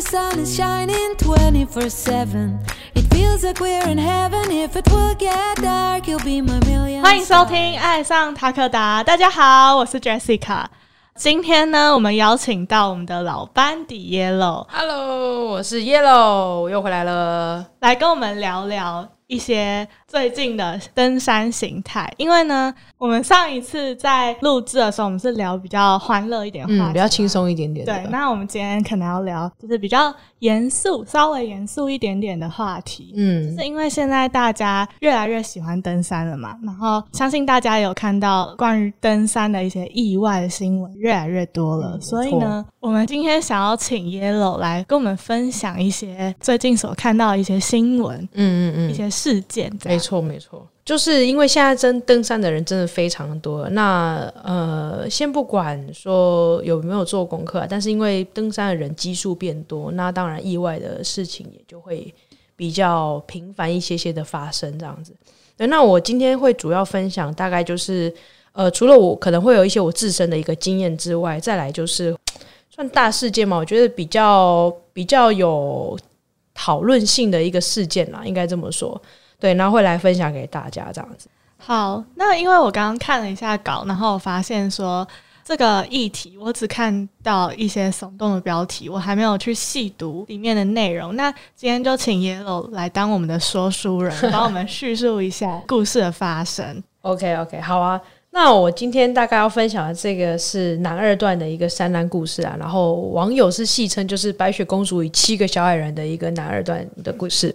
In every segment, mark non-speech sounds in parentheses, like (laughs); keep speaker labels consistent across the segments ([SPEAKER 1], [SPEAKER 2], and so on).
[SPEAKER 1] the sun is shining 24 7. It feels like we're in heaven. If it will get dark, you'll be my million.
[SPEAKER 2] 欢迎收听《爱上塔克达》，大家好，我是 Jessica。今天呢，我们邀请到我们的老班底 Yellow
[SPEAKER 3] Hello，我是 Yellow，我又回来了。
[SPEAKER 2] 来跟我们聊聊一些最近的登山形态。因为呢，我们上一次在录制的时候，我们是聊比较欢乐一点的话题，
[SPEAKER 3] 嗯，比较轻。松一点点的。
[SPEAKER 2] 对，那我们今天可能要聊就是比较严肃、稍微严肃一点点的话题。
[SPEAKER 3] 嗯
[SPEAKER 2] 是因为现在大家越来越喜欢登山了嘛，然后相信大家有看到关于登山的一些意外的新闻越来越多了，
[SPEAKER 3] 嗯
[SPEAKER 2] 所以呢，我们今天想要请 Yellow 来跟我们分享一些最近所看到的一些新闻、
[SPEAKER 3] 嗯嗯嗯，
[SPEAKER 2] 一些事件，这样
[SPEAKER 3] 没错没错，就是因为现在真登山的人真的非常多。那呃，先不管说有没有做功课、但是因为登山的人基数变多，那当然意外的事情也就会比较频繁一些些的发生这样子。对，那我今天会主要分享大概就是呃，除了我可能会有一些我自身的一个经验之外，再来就是算大事件嘛，我觉得比较比较有讨论性的一个事件啦，应该这么说。对，然后会来分享给大家这样子。
[SPEAKER 2] 好，那因为我刚刚看了一下稿，然后我发现说这个议题，我只看到一些耸动的标题，我还没有去细读里面的内容。那今天就请 Yellow 来当我们的说书人，(laughs) 帮我们叙述一下故事的发生。
[SPEAKER 3] OK OK，好啊。那我今天大概要分享的这个是男二段的一个山难故事啊，然后网友是戏称就是白雪公主与七个小矮人的一个男二段的故事。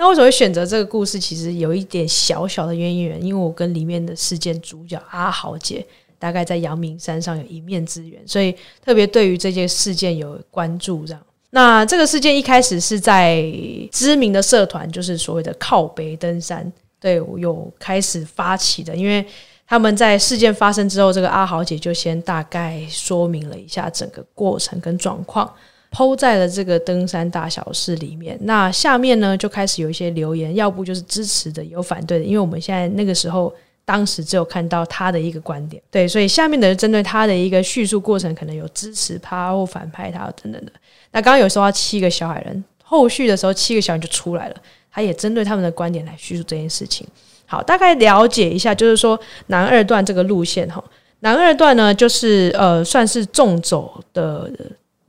[SPEAKER 3] 那为什么会选择这个故事？其实有一点小小的渊源，因为我跟里面的事件主角阿豪姐大概在阳明山上有一面之缘，所以特别对于这件事件有关注。这样，那这个事件一开始是在知名的社团，就是所谓的靠北登山，对我有开始发起的，因为他们在事件发生之后，这个阿豪姐就先大概说明了一下整个过程跟状况。抛在了这个登山大小事里面。那下面呢，就开始有一些留言，要不就是支持的，有反对的。因为我们现在那个时候，当时只有看到他的一个观点，对，所以下面的针对他的一个叙述过程，可能有支持他或反派他等等的。那刚刚有说到七个小矮人，后续的时候七个小矮人就出来了，他也针对他们的观点来叙述这件事情。好，大概了解一下，就是说南二段这个路线哈，南二段呢，就是呃，算是纵走的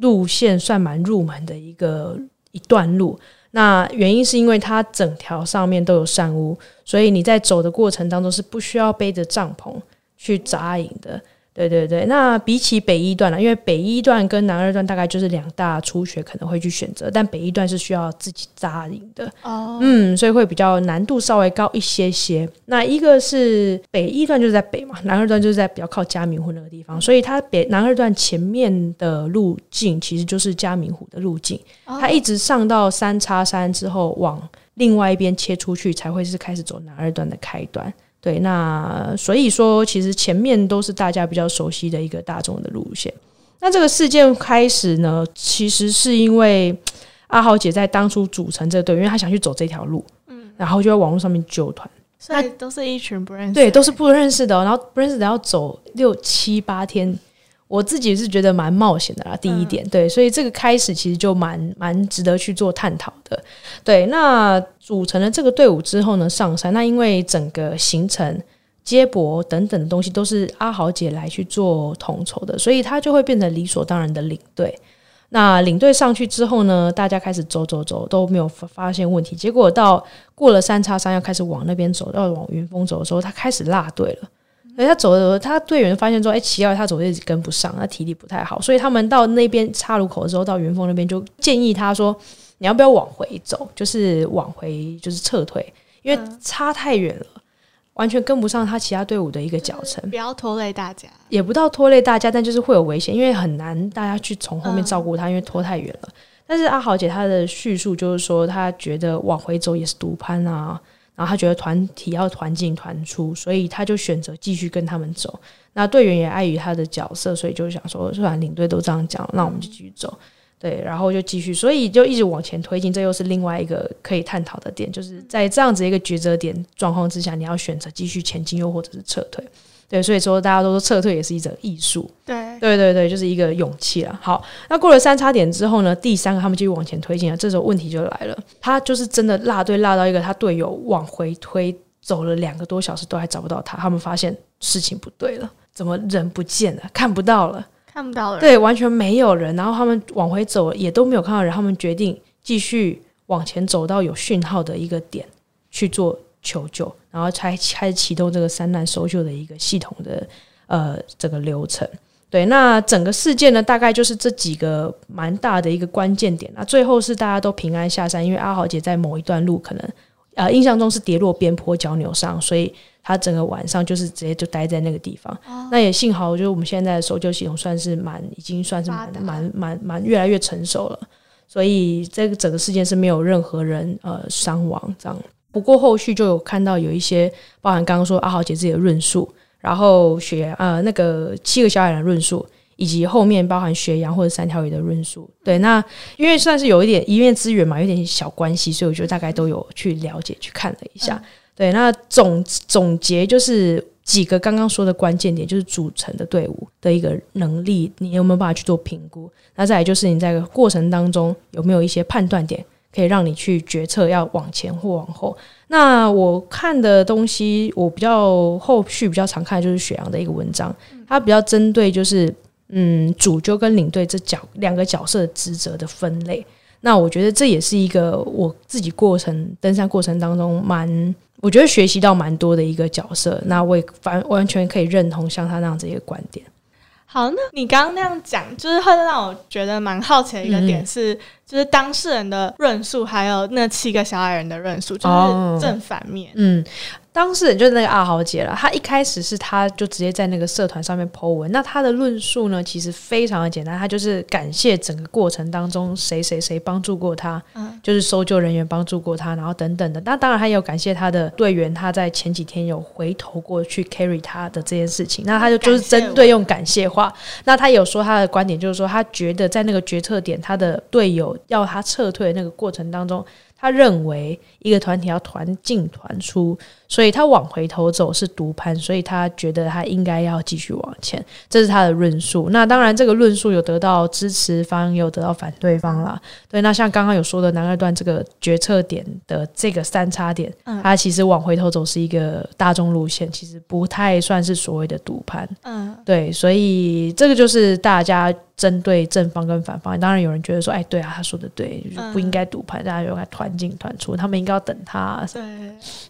[SPEAKER 3] 路线，算蛮入门的一个一段路。那原因是因为它整条上面都有山屋，所以你在走的过程当中是不需要背着帐篷去扎营的。对对对，那比起北一段了，因为北一段跟南二段大概就是两大初学可能会去选择，但北一段是需要自己扎营的。
[SPEAKER 2] 哦，
[SPEAKER 3] 嗯，所以会比较难度稍微高一些些。那一个是北一段就是在北嘛，南二段就是在比较靠嘉明湖那个地方，所以它北南二段前面的路径其实就是嘉明湖的路径，它一直上到三叉山之后往另外一边切出去，才会是开始走南二段的开端。对，那所以说其实前面都是大家比较熟悉的一个大众的路线。那这个事件开始呢，其实是因为阿豪姐在当初组成这队，因为她想去走这条路，嗯，然后就在网络上面揪团，
[SPEAKER 2] 所以都是一群不认识
[SPEAKER 3] 对，都是不认识的哦、然后不认识的要走六七八天，我自己是觉得蛮冒险的啦。第一点，对，所以这个开始其实就蛮蛮值得去做探讨的。对，那组成了这个队伍之后呢，上山，那因为整个行程。接驳等等的东西都是阿豪姐来去做统筹的，所以她就会变成理所当然的领队。那领队上去之后呢，大家开始走走走，都没有发发现问题。结果到过了三叉山，要开始往那边走，要往云峰走的时候，他开始落队了。所以他走的，他队员发现说：“哎、奇怪，他走的一直跟不上，他体力不太好。”所以他们到那边岔路口的时候，到云峰那边就建议他说：“你要不要往回走？就是往回，就是撤退，因为差太远了，完全跟不上他其他队伍的一个脚程。”
[SPEAKER 2] 不要拖累大家。
[SPEAKER 3] 也不到拖累大家，但就是会有危险，因为很难大家去从后面照顾他，因为拖太远了。但是阿豪姐她的叙述就是说，她觉得往回走也是独攀啊，然后他觉得团体要团进团出，所以他就选择继续跟他们走。那队员也碍于他的角色，所以就想说，虽然领队都这样讲，那我们就继续走。对，然后就继续，所以就一直往前推进。这又是另外一个可以探讨的点，就是在这样子一个抉择点状况之下，你要选择继续前进，又或者是撤退。对，所以说大家都说撤退也是一种艺术。
[SPEAKER 2] 对，
[SPEAKER 3] 对对对，就是一个勇气了。好，那过了三叉点之后呢，第三个他们继续往前推进了，这时候问题就来了，他就是真的落队落到一个他队友往回推，走了两个多小时都还找不到他，他们发现事情不对了，怎么人不见了，看不到了，
[SPEAKER 2] 看不到了。
[SPEAKER 3] 对，完全没有人，然后他们往回走也都没有看到人，他们决定继续往前走到有讯号的一个点去做求救，然后才开始启动这个三难搜救的一个系统的呃这个流程。对，那整个事件呢，大概就是这几个蛮大的一个关键点。那最后是大家都平安下山，因为阿豪姐在某一段路可能呃印象中是跌落边坡，脚扭伤，所以她整个晚上就是直接就待在那个地方。那也幸好，就是我们现在的搜救系统算是蛮已经算是蛮蛮蛮蛮越来越成熟了，所以这个整个事件是没有任何人呃伤亡这样。不过后续就有看到有一些包含刚刚说阿豪姐自己的论述，然后雪呃那个七个小矮人论述，以及后面包含雪阳或者三条鱼的论述。对，那因为算是有一点一面资源嘛，有点小关系，所以我就大概都有去了解去看了一下。对，那总总结就是几个刚刚说的关键点，就是组成的队伍的一个能力，你有没有办法去做评估？那再来就是你在过程当中有没有一些判断点，可以让你去决策要往前或往后。那我看的东西，我比较后续比较常看的就是雪阳的一个文章，它比较针对就是嗯主揪跟领队这角两个角色的职责的分类。那我觉得这也是一个我自己过程登山过程当中蛮，我觉得学习到蛮多的一个角色。那我也完完全可以认同像他那样子一个观点。
[SPEAKER 2] 好，那你刚刚那样讲，就是会让我觉得蛮好奇的一个点是，就是当事人的论述，还有那七个小矮人的论述，就
[SPEAKER 3] 哦
[SPEAKER 2] 是正反面。
[SPEAKER 3] 嗯，当事人就是那个阿豪姐了。她一开始是她就直接在那个社团上面 po 文，那她的论述呢，其实非常的简单，她就是感谢整个过程当中谁谁谁帮助过她，
[SPEAKER 2] 嗯
[SPEAKER 3] 就是搜救人员帮助过她，然后等等的。那当然，她也有感谢她的队员，她在前几天有回头过去 carry 她的这件事情。那她就就是针对用感谢话，那她有说她的观点，就是说她觉得在那个决策点，她的队友要她撤退的那个过程当中。他认为一个团体要团进团出，所以他往回头走是独攀，所以他觉得他应该要继续往前，这是他的论述。那当然，这个论述有得到支持方，也有得到反对方啦。对，那像刚刚有说的南二段这个决策点的这个三叉点，
[SPEAKER 2] 嗯
[SPEAKER 3] 它其实往回头走是一个大众路线，其实不太算是所谓的独攀。
[SPEAKER 2] 嗯，
[SPEAKER 3] 对，所以这个就是大家针对正方跟反方。当然有人觉得说，哎，对啊，他说的对，就是不应该赌盘，大家应该团进团出，他们应该要等他啊、
[SPEAKER 2] 对，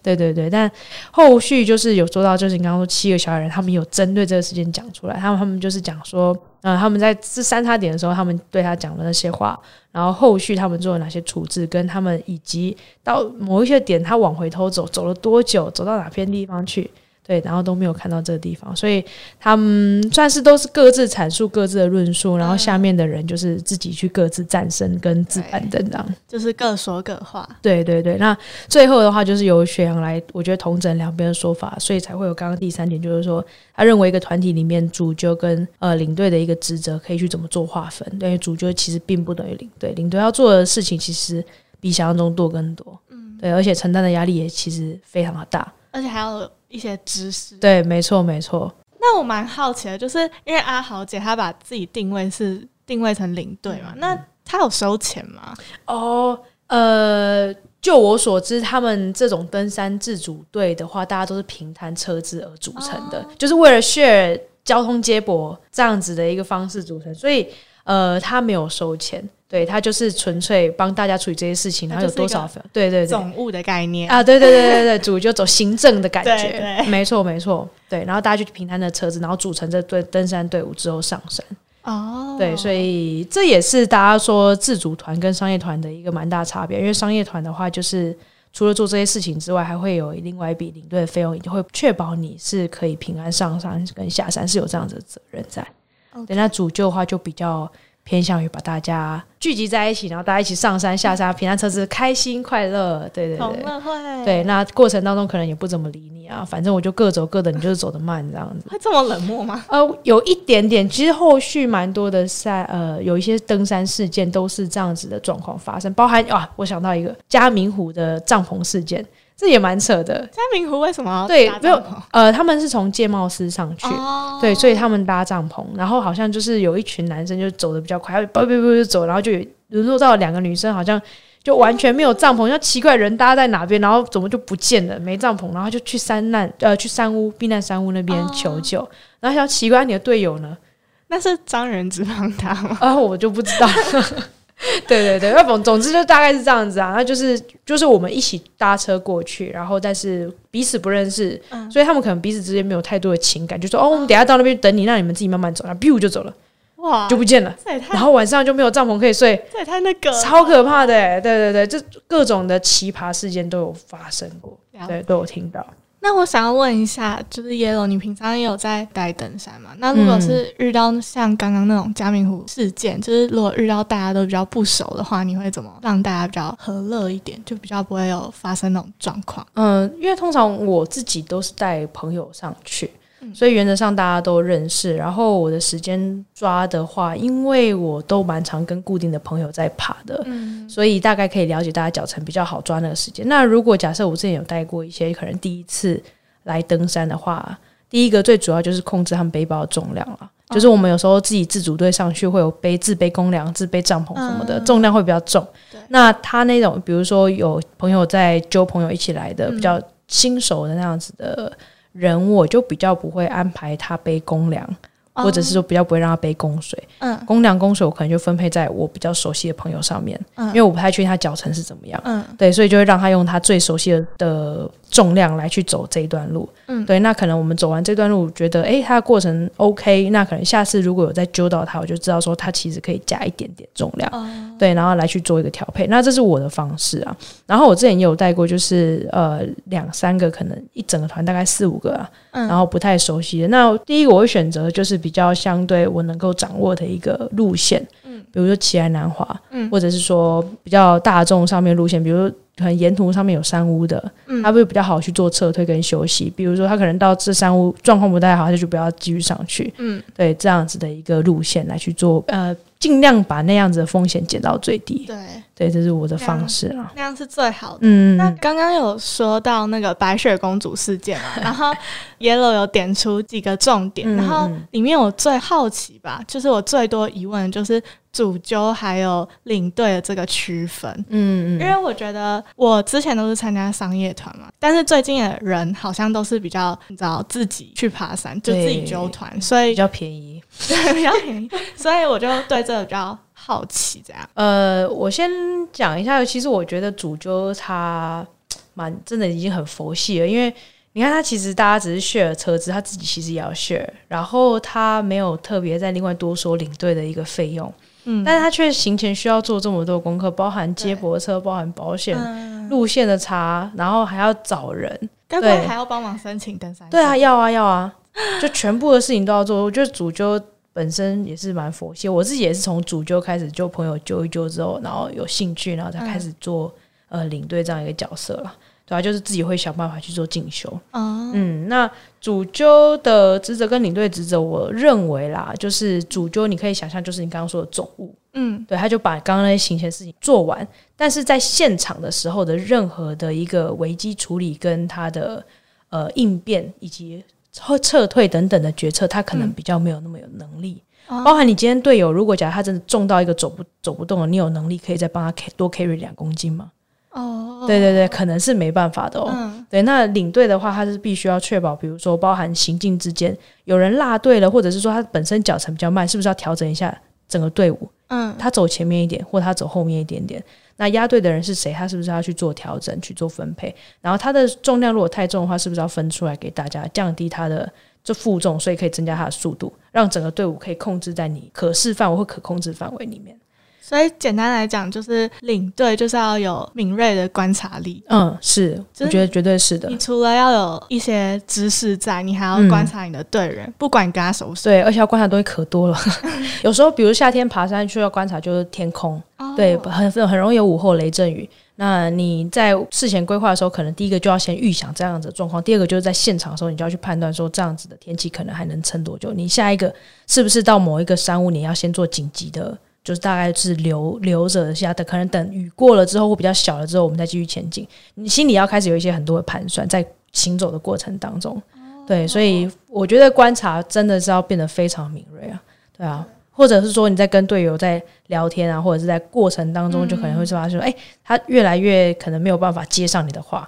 [SPEAKER 3] 对对对，但后续就是有说到，就是你刚刚说七个小矮人，他们有针对这个事件讲出来，他们他们就是讲说，呃，他们在这三叉点的时候，他们对他讲的那些话，然后后续他们做了哪些处置，跟他们以及到某一些点，他往回头走，走了多久，走到哪片地方去。对，然后都没有看到这个地方，所以他们算是都是各自阐述各自的论述，然后下面的人就是自己去各自战胜跟自板凳这样。
[SPEAKER 2] 就是各说各话。
[SPEAKER 3] 对对对，那最后的话就是由雪阳来，我觉得统整两边的说法，所以才会有刚刚第三点，就是说他认为一个团体里面主角跟呃领队的一个职责可以去怎么做划分，因为主角其实并不等于领队，领队要做的事情其实比想象中多更多，嗯，对，而且承担的压力也其实非常的大，
[SPEAKER 2] 而且还有一些知识。
[SPEAKER 3] 对，没错没错，
[SPEAKER 2] 那我蛮好奇的，就是因为阿豪姐她把自己定位是定位成领队
[SPEAKER 3] 嗯
[SPEAKER 2] 嘛，那她有收钱吗？
[SPEAKER 3] 哦，呃。就我所知，他们这种登山自主队的话，大家都是平摊车资而组成的，就是为了 share 交通接驳这样子的一个方式组成，所以呃，他没有收钱，对他就是纯粹帮大家处理这些事情，然后有多少，对对对，
[SPEAKER 2] 总务的概念。
[SPEAKER 3] 啊，对对对对对，主就走行政的感
[SPEAKER 2] 对
[SPEAKER 3] 觉，
[SPEAKER 2] 对。
[SPEAKER 3] 没错没错，对，然后大家去平摊的车子，然后组成这队登山队伍之后上山，
[SPEAKER 2] 哦，
[SPEAKER 3] 对，所以这也是大家说自主团跟商业团的一个蛮大差别。因为商业团的话，就是除了做这些事情之外，还会有另外一笔领队的费用，也会确保你是可以平安上山跟下山，是有这样子的责任在。对，那主救的话就比较偏向于把大家聚集在一起，然后大家一起上山下山，平安车子开心快乐。对对对。
[SPEAKER 2] 同乐会
[SPEAKER 3] 对，那过程当中可能也不怎么理你啊，反正我就各走各的，你就是走得慢这样子。
[SPEAKER 2] 会这么冷漠吗？
[SPEAKER 3] 呃，有一点点，其实后续蛮多的赛，呃，有一些登山事件都是这样子的状况发生，包含啊，我想到一个嘉明湖的帐篷事件，这也蛮扯的。
[SPEAKER 2] 嘉明湖为什么
[SPEAKER 3] 对没有呃，他们是从界贸司上去，
[SPEAKER 2] 哦
[SPEAKER 3] 对，所以他们搭帐篷，然后好像就是有一群男生就走的比较快，就走，然后就有沦落到两个女生好像就完全没有帐篷，像奇怪人搭在哪边，然后怎么就不见了，没帐篷，然后就去山难呃去山屋避难山屋那边求救，然后想奇怪你的队友呢？
[SPEAKER 2] 那是张仁只帮他吗？
[SPEAKER 3] 啊，我就不知道。(laughs) (laughs) (laughs) 对对对，那总总之就大概是这样子啊，那就是就是我们一起搭车过去，然后但是彼此不认识，
[SPEAKER 2] 嗯。
[SPEAKER 3] 所以他们可能彼此之间没有太多的情感，就说哦，我们等下到那边等你，让你们自己慢慢走，然后 biu 就走了，
[SPEAKER 2] 哇，
[SPEAKER 3] 就不见了，然后晚上就没有帐篷可以睡，
[SPEAKER 2] 这也太那个
[SPEAKER 3] 超可怕的欸，对对对，这各种的奇葩事件都有发生过，对，都有听到。
[SPEAKER 2] 那我想要问一下，就是 Yellow，你平常也有在带登山吗？那如果是遇到像刚刚那种嘉明湖事件，就是如果遇到大家都比较不熟的话，你会怎么让大家比较和乐一点，就比较不会有发生那种状况？
[SPEAKER 3] 嗯，因为通常我自己都是带朋友上去，
[SPEAKER 2] 嗯
[SPEAKER 3] 所以原则上大家都认识。然后我的时间抓的话，因为我都蛮常跟固定的朋友在爬的，
[SPEAKER 2] 嗯
[SPEAKER 3] 所以大概可以了解大家脚程比较好抓那个时间。那如果假设我之前有带过一些可能第一次来登山的话，第一个最主要就是控制他们背包的重量了。就是我们有时候自己自主队上去会有背自背公粮、自背帐篷什么的，
[SPEAKER 2] 嗯
[SPEAKER 3] 重量会比较重。那他那种，比如说有朋友在揪朋友一起来的，
[SPEAKER 2] 嗯
[SPEAKER 3] 比较新手的那样子的人，我就比较不会安排他背公粮，或者是说比较不会让他背供水。
[SPEAKER 2] 嗯
[SPEAKER 3] 公粮、供水，我可能就分配在我比较熟悉的朋友上面，
[SPEAKER 2] 嗯
[SPEAKER 3] 因为我不太确定他脚程是怎么样。
[SPEAKER 2] 嗯
[SPEAKER 3] 对，所以就会让他用他最熟悉的的重量来去走这一段路。
[SPEAKER 2] 嗯
[SPEAKER 3] 对，那可能我们走完这段路，觉得哎，他的过程 OK，那可能下次如果有再揪到他，我就知道说他其实可以加一点点重量。
[SPEAKER 2] 哦
[SPEAKER 3] 对，然后来去做一个调配，那这是我的方式啊。然后我之前也有带过，就是呃两三个，可能一整个团大概四五个啊，
[SPEAKER 2] 嗯
[SPEAKER 3] 然后不太熟悉的。那第一个我会选择就是比较相对我能够掌握的一个路线，
[SPEAKER 2] 嗯
[SPEAKER 3] 比如说奇来南华，
[SPEAKER 2] 嗯
[SPEAKER 3] 或者是说比较大众上面路线，比如说可能沿途上面有山屋的，
[SPEAKER 2] 嗯
[SPEAKER 3] 他会比较好去做撤退跟休息。比如说他可能到这山屋状况不太好，他就不要继续上去。
[SPEAKER 2] 嗯
[SPEAKER 3] 对，这样子的一个路线来去做，呃，尽量把那样子的风险减到最低。
[SPEAKER 2] 对，
[SPEAKER 3] 对，这是我的方式了。
[SPEAKER 2] 那样是最好的。
[SPEAKER 3] 嗯，
[SPEAKER 2] 那刚刚有说到那个白雪公主事件嘛，(laughs) 然后 Yellow 有点出几个重点，
[SPEAKER 3] 嗯
[SPEAKER 2] 然后
[SPEAKER 3] 嗯
[SPEAKER 2] 里面我最好奇吧，就是我最多疑问的就是主揪还有领队的这个区分。
[SPEAKER 3] 嗯嗯，
[SPEAKER 2] 因为我觉得我之前都是参加商业团嘛，但是最近的人好像都是比较你知道自己去爬山，就自己
[SPEAKER 3] 对
[SPEAKER 2] 揪团，所以
[SPEAKER 3] 比较便宜。
[SPEAKER 2] 对 (laughs) 比较便宜，所以我就对这个比较好奇，这样。
[SPEAKER 3] 呃，我先讲一下，其实我觉得主揪他蛮真的已经很佛系了，因为你看他其实大家只是 share 车子，他自己其实也要 share，然后他没有特别再另外多说领队的一个费用，
[SPEAKER 2] 嗯
[SPEAKER 3] 但是他却行前需要做这么多功课，包含接驳车，包含保险。
[SPEAKER 2] 嗯，
[SPEAKER 3] 路线的查，然后还要找人，对
[SPEAKER 2] 还要帮忙申请登山？
[SPEAKER 3] 对啊，要啊要啊，(laughs) 就全部的事情都要做。我觉得主揪本身也是蛮佛系，我自己也是从主揪开始就朋友揪一揪之后，然后有兴趣，然后才开始做、呃领队这样一个角色啦。对啊，就是自己会想办法去做进修。
[SPEAKER 2] 哦，
[SPEAKER 3] 嗯，那主揪的职责跟领队职责，我认为啦，就是主揪你可以想象，就是你刚刚说的总务，
[SPEAKER 2] 嗯
[SPEAKER 3] 对，他就把刚刚那些行前事情做完，但是在现场的时候的任何的一个危机处理跟他的呃应变以及撤撤退等等的决策，他可能
[SPEAKER 2] 嗯
[SPEAKER 3] 比较没有那么有能力。
[SPEAKER 2] 哦
[SPEAKER 3] 包含你今天队友，如果假如他真的重到一个走不走不动了，你有能力可以再帮他 ca- 多 carry 两公斤吗？
[SPEAKER 2] 哦，
[SPEAKER 3] 对对对，可能是没办法的哦。
[SPEAKER 2] 嗯
[SPEAKER 3] 对，那领队的话，他是必须要确保，比如说包含行进之间有人落队了，或者是说他本身脚程比较慢，是不是要调整一下整个队伍？
[SPEAKER 2] 嗯，
[SPEAKER 3] 他走前面一点，或他走后面一点点。那压队的人是谁？他是不是要去做调整、去做分配？然后他的重量如果太重的话，是不是要分出来给大家，降低他的这负重，所以可以增加他的速度，让整个队伍可以控制在你可视范围或可控制范围里面。
[SPEAKER 2] 所以简单来讲，就是领队就是要有敏锐的观察力。
[SPEAKER 3] 嗯，是，
[SPEAKER 2] 就是
[SPEAKER 3] 我觉得绝对是的
[SPEAKER 2] 你。除了要有一些知识在，你还要
[SPEAKER 3] 嗯
[SPEAKER 2] 观察你的队员，不管你跟他熟不熟。
[SPEAKER 3] 对，而且要观察的东西可多了。(laughs) 有时候，比如夏天爬山需要观察就是天空，
[SPEAKER 2] 哦
[SPEAKER 3] 对，很很容易有午后雷阵雨。那你在事前规划的时候，可能第一个就要先预想这样子的状况，第二个就是在现场的时候，你就要去判断说这样子的天气可能还能撑多久。你下一个是不是到某一个山屋，你要先做紧急的就是大概是留留着下等，可能等雨过了之后或比较小了之后，我们再继续前进。你心里要开始有一些很多的盘算，在行走的过程当中，对，所以我觉得观察真的是要变得非常敏锐啊，对啊，或者是说你在跟队友在聊天啊，或者是在过程当中就可能会发现说，哎、他越来越可能没有办法接上你的话。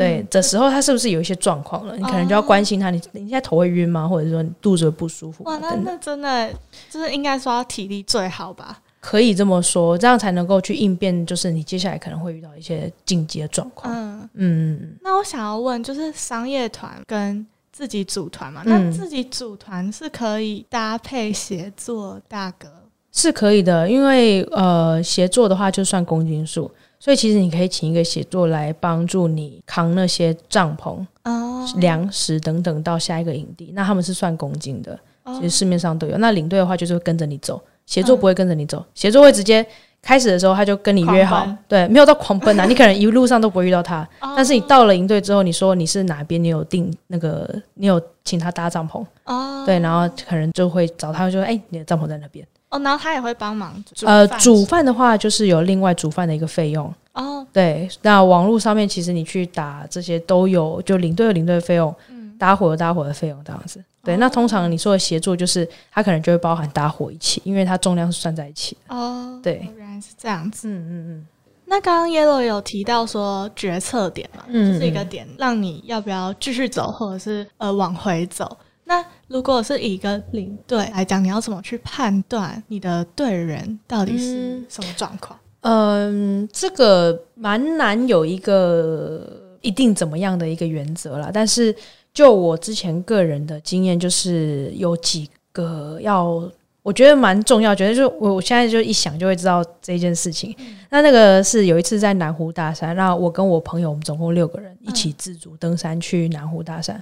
[SPEAKER 3] 对的时候，他是不是有一些状况了？你可能就要关心他，你你现在头会晕吗？或者说你肚子不舒服
[SPEAKER 2] 哇，那。那真的就是应该说要体力最好吧？
[SPEAKER 3] 可以这么说，这样才能够去应变，就是你接下来可能会遇到一些紧急的状况。
[SPEAKER 2] 嗯，
[SPEAKER 3] 嗯，
[SPEAKER 2] 那我想要问，就是商业团跟自己组团嘛？
[SPEAKER 3] 嗯
[SPEAKER 2] 那自己组团是可以搭配协作大哥
[SPEAKER 3] 是可以的，因为呃，协作的话就算公斤数，所以其实你可以请一个协作来帮助你扛那些帐篷、
[SPEAKER 2] 哦，
[SPEAKER 3] 粮食等等到下一个营地，那他们是算公斤的，
[SPEAKER 2] 哦
[SPEAKER 3] 其实市面上都有。那领队的话就是会跟着你走，协作不会跟着你走，协作会直接。开始的时候他就跟你约好，对，没有到狂奔啊，(laughs) 你可能一路上都不会遇到他，
[SPEAKER 2] 哦
[SPEAKER 3] 但是你到了营队之后，你说你是哪边，你有订那个，你有请他搭帐篷，
[SPEAKER 2] 哦，
[SPEAKER 3] 对，然后可能就会找他，就说，哎、你的帐篷在那边。
[SPEAKER 2] 哦，然后他也会帮忙煮
[SPEAKER 3] 呃，
[SPEAKER 2] 饭
[SPEAKER 3] 煮饭的话就是有另外煮饭的一个费用，
[SPEAKER 2] 哦，
[SPEAKER 3] 对。那网络上面其实你去打这些都有，就领队有领队的费用，
[SPEAKER 2] 嗯，
[SPEAKER 3] 搭伙有搭伙的费用这样子。对，那通常你说的协作就是它可能就会包含搭伙一起，因为它重量是算在一起的。
[SPEAKER 2] 哦，
[SPEAKER 3] 对
[SPEAKER 2] 原来是这样子。
[SPEAKER 3] 嗯嗯
[SPEAKER 2] 那刚刚 Yellow 有提到说决策点嘛，
[SPEAKER 3] 嗯
[SPEAKER 2] 就是一个点，让你要不要继续走，或者是呃往回走。那如果是以一个领队来讲，你要怎么去判断你的队员到底是
[SPEAKER 3] 嗯
[SPEAKER 2] 什么状况？
[SPEAKER 3] 嗯，这个蛮难有一个一定怎么样的一个原则啦。但是就我之前个人的经验，就是有几个要，我觉得蛮重要，觉得就我我现在就一想就会知道这件事情。那那个是有一次在南湖大山，那我跟我朋友，我们总共六个人一起自主登山去南湖大山。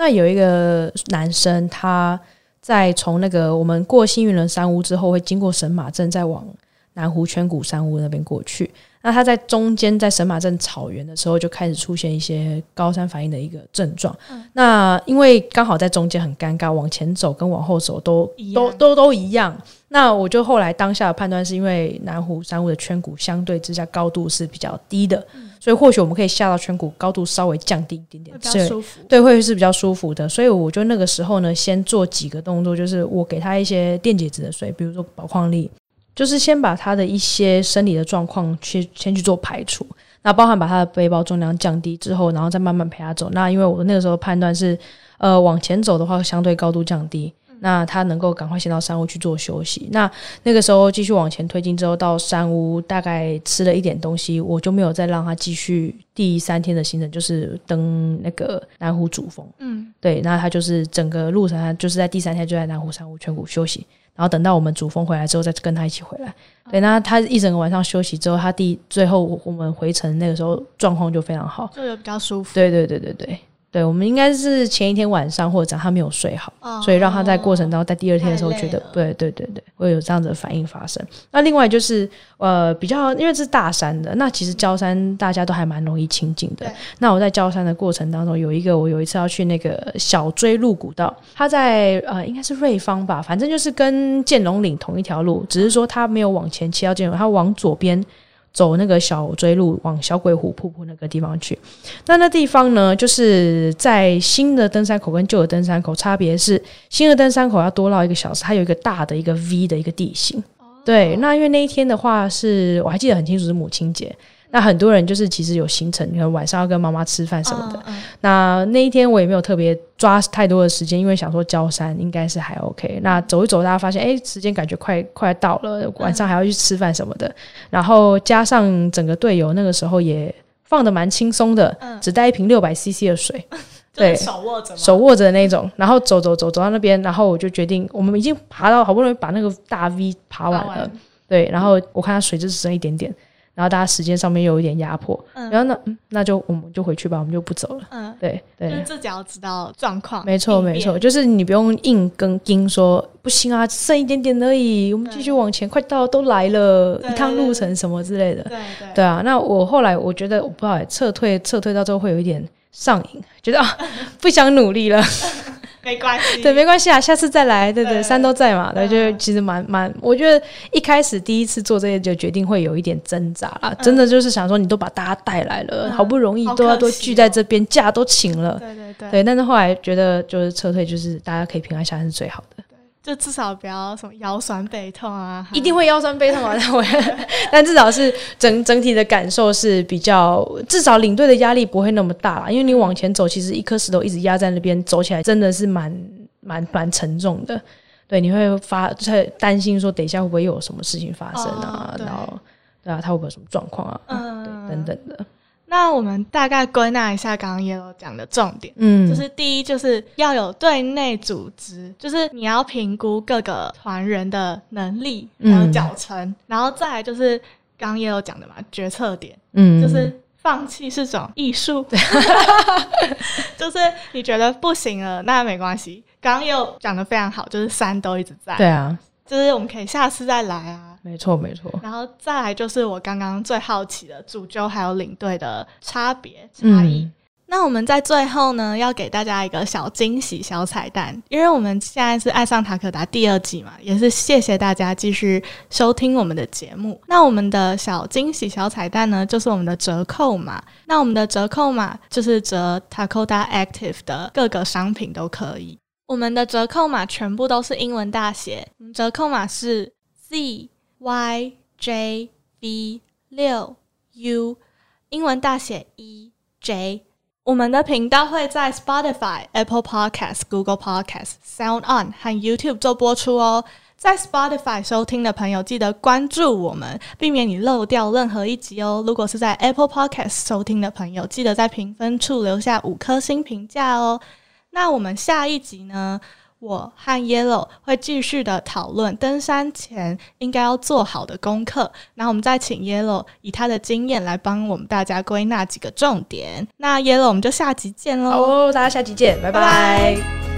[SPEAKER 3] 那有一个男生，他在从那个我们过幸运人山屋之后，会经过神马镇，再往南湖圈谷山屋那边过去。那他在中间在神马镇草原的时候，就开始出现一些高山反应的一个症状。那因为刚好在中间很尴尬，往前走跟往后走都都都都一样。那我就后来当下的判断是因为南湖山屋的圈谷相对之下高度是比较低的，所以或许我们可以下到圈谷高度稍微降低一点点
[SPEAKER 2] 会，比较舒服。
[SPEAKER 3] 对，会是比较舒服的。所以我就那个时候呢，先做几个动作，就是我给他一些电解质的水，比如说宝矿力，就是先把他的一些生理的状况去先去做排除。那包含把他的背包重量降低之后，然后再慢慢陪他走。那因为我那个时候判断是，呃，往前走的话，相对高度降低，那他能够赶快先到山屋去做休息。那那个时候继续往前推进之后，到山屋大概吃了一点东西，我就没有再让他继续第三天的行程，就是登那个南湖主峰。
[SPEAKER 2] 嗯，
[SPEAKER 3] 对，那他就是整个路程，他就是在第三天就在南湖山屋全谷休息，然后等到我们主峰回来之后，再跟他一起回来。对，那他一整个晚上休息之后，他第最后我们回程那个时候状况就非常好。
[SPEAKER 2] 就有比较舒服。
[SPEAKER 3] 对对对对对对，我们应该是前一天晚上或者他没有睡好。
[SPEAKER 2] 哦
[SPEAKER 3] 所以让他在过程当中，在第二天的时候觉得
[SPEAKER 2] 了，
[SPEAKER 3] 对对对对，会有这样子的反应发生。那另外就是呃，比较因为这是大山的，那其实焦山大家都还蛮容易亲近的。那我在焦山的过程当中，有一个我有一次要去那个小追鹿古道，它在呃应该是瑞芳吧，反正就是跟剑龙岭同一条路，只是说它没有往前切到剑龙，它往左边。走那个小追路往小鬼虎瀑布那个地方去，那那地方呢，就是在新的登山口跟旧的登山口差别是，新的登山口要多绕一个小时，它有一个大的一个 V 的一个地形。对，那因为那一天的话是我还记得很清楚是母亲节，那很多人就是其实有行程，可能晚上要跟妈妈吃饭什么的。
[SPEAKER 2] 嗯嗯
[SPEAKER 3] 那那一天我也没有特别抓太多的时间，因为想说焦山应该是还 OK。那走一走，大家发现哎，时间感觉快快到了，晚上还要去吃饭什么的。然后加上整个队友那个时候也放的蛮轻松的，
[SPEAKER 2] 嗯
[SPEAKER 3] 只带一瓶六百 CC 的水，(laughs) 对
[SPEAKER 2] 手握着，
[SPEAKER 3] 手握着的那种。然后走走走走到那边，然后我就决定，我们已经爬到好不容易把那个大 V 爬完了，
[SPEAKER 2] 完
[SPEAKER 3] 对。然后我看它水就只剩一点点，然后大家时间上面又有一点压迫，
[SPEAKER 2] 嗯
[SPEAKER 3] 然后那嗯那就我们就回去吧，我们就不走了。
[SPEAKER 2] 嗯，
[SPEAKER 3] 对对，
[SPEAKER 2] 就是自己要知道状况，
[SPEAKER 3] 没错，没错，，就是你不用硬跟硬说不行啊，剩一点点而已，我们继续往前，快到都来了，一趟路程什么之类的。
[SPEAKER 2] 对对
[SPEAKER 3] 对啊，那我后来我觉得我不知道欸，撤退撤退到最后会有一点上瘾，觉得啊 (laughs) 不想努力了。(laughs)
[SPEAKER 2] 没关系，
[SPEAKER 3] 对，没关系啊，下次再来。对对，
[SPEAKER 2] 對
[SPEAKER 3] 山都在嘛，对，
[SPEAKER 2] 嗯
[SPEAKER 3] 就其实蛮蛮，我觉得一开始第一次做这些就决定会有一点挣扎啦，
[SPEAKER 2] 嗯
[SPEAKER 3] 真的就是想说你都把大家带来了，
[SPEAKER 2] 嗯
[SPEAKER 3] 好不容易都要都聚在这边，假都请了。
[SPEAKER 2] 对对对，
[SPEAKER 3] 对，但是后来觉得就是撤退，就是大家可以平安下来是最好的。
[SPEAKER 2] 就至少不要什么腰酸背痛啊，
[SPEAKER 3] 一定会腰酸背痛啊，(laughs) 但我 (laughs) 但至少是整整体的感受是比较，至少领队的压力不会那么大啦，因为你往前走，其实一颗石头一直压在那边，走起来真的是蛮蛮蛮沉重的。对，你会发在担心说，等一下会不会又有什么事情发生啊？
[SPEAKER 2] 哦
[SPEAKER 3] 然后对啊，他会不会有什么状况啊？
[SPEAKER 2] 嗯
[SPEAKER 3] 对，等等的。
[SPEAKER 2] 那我们大概归纳一下刚刚 Yellow 讲的重点。
[SPEAKER 3] 嗯，
[SPEAKER 2] 就是第一，就是要有对内组织，就是你要评估各个团员的能力还有
[SPEAKER 3] 嗯
[SPEAKER 2] 脚程，然后再来就是刚刚也有讲的嘛，决策点，
[SPEAKER 3] 嗯，
[SPEAKER 2] 就是放弃是种艺术，(laughs) (laughs) 就是你觉得不行了，那没关系。刚刚也有讲的非常好，就是山都一直在，
[SPEAKER 3] 对啊，
[SPEAKER 2] 就是我们可以下次再来啊。
[SPEAKER 3] 没错没错。
[SPEAKER 2] 然后再来就是我刚刚最好奇的主揪还有领队的差别差异。
[SPEAKER 3] 嗯
[SPEAKER 2] 那我们在最后呢，要给大家一个小惊喜、小彩蛋，因为我们现在是爱上塔可达第二季嘛，也是谢谢大家继续收听我们的节目。那我们的小惊喜、小彩蛋呢，就是我们的折扣码。那我们的折扣码就是折 Takoda Active 的各个商品都可以。我们的折扣码全部都是英文大写，折扣码是 Z Y J V 六 U，英文大写 E J。我们的频道会在 Spotify、Apple Podcast、Google Podcast、Sound On 和 YouTube 做播出哦。在 Spotify 收听的朋友，记得关注我们，避免你漏掉任何一集哦。如果是在 Apple Podcast 收听的朋友，记得在评分处留下五颗星评价哦。那我们下一集呢？我和 Yellow 会继续的讨论登山前应该要做好的功课，然后我们再请 Yellow 以他的经验来帮我们大家归纳几个重点。那 Yellow 我们就下集见喽，
[SPEAKER 3] 好哦，大家下集见，拜
[SPEAKER 2] 拜。
[SPEAKER 3] 拜
[SPEAKER 2] 拜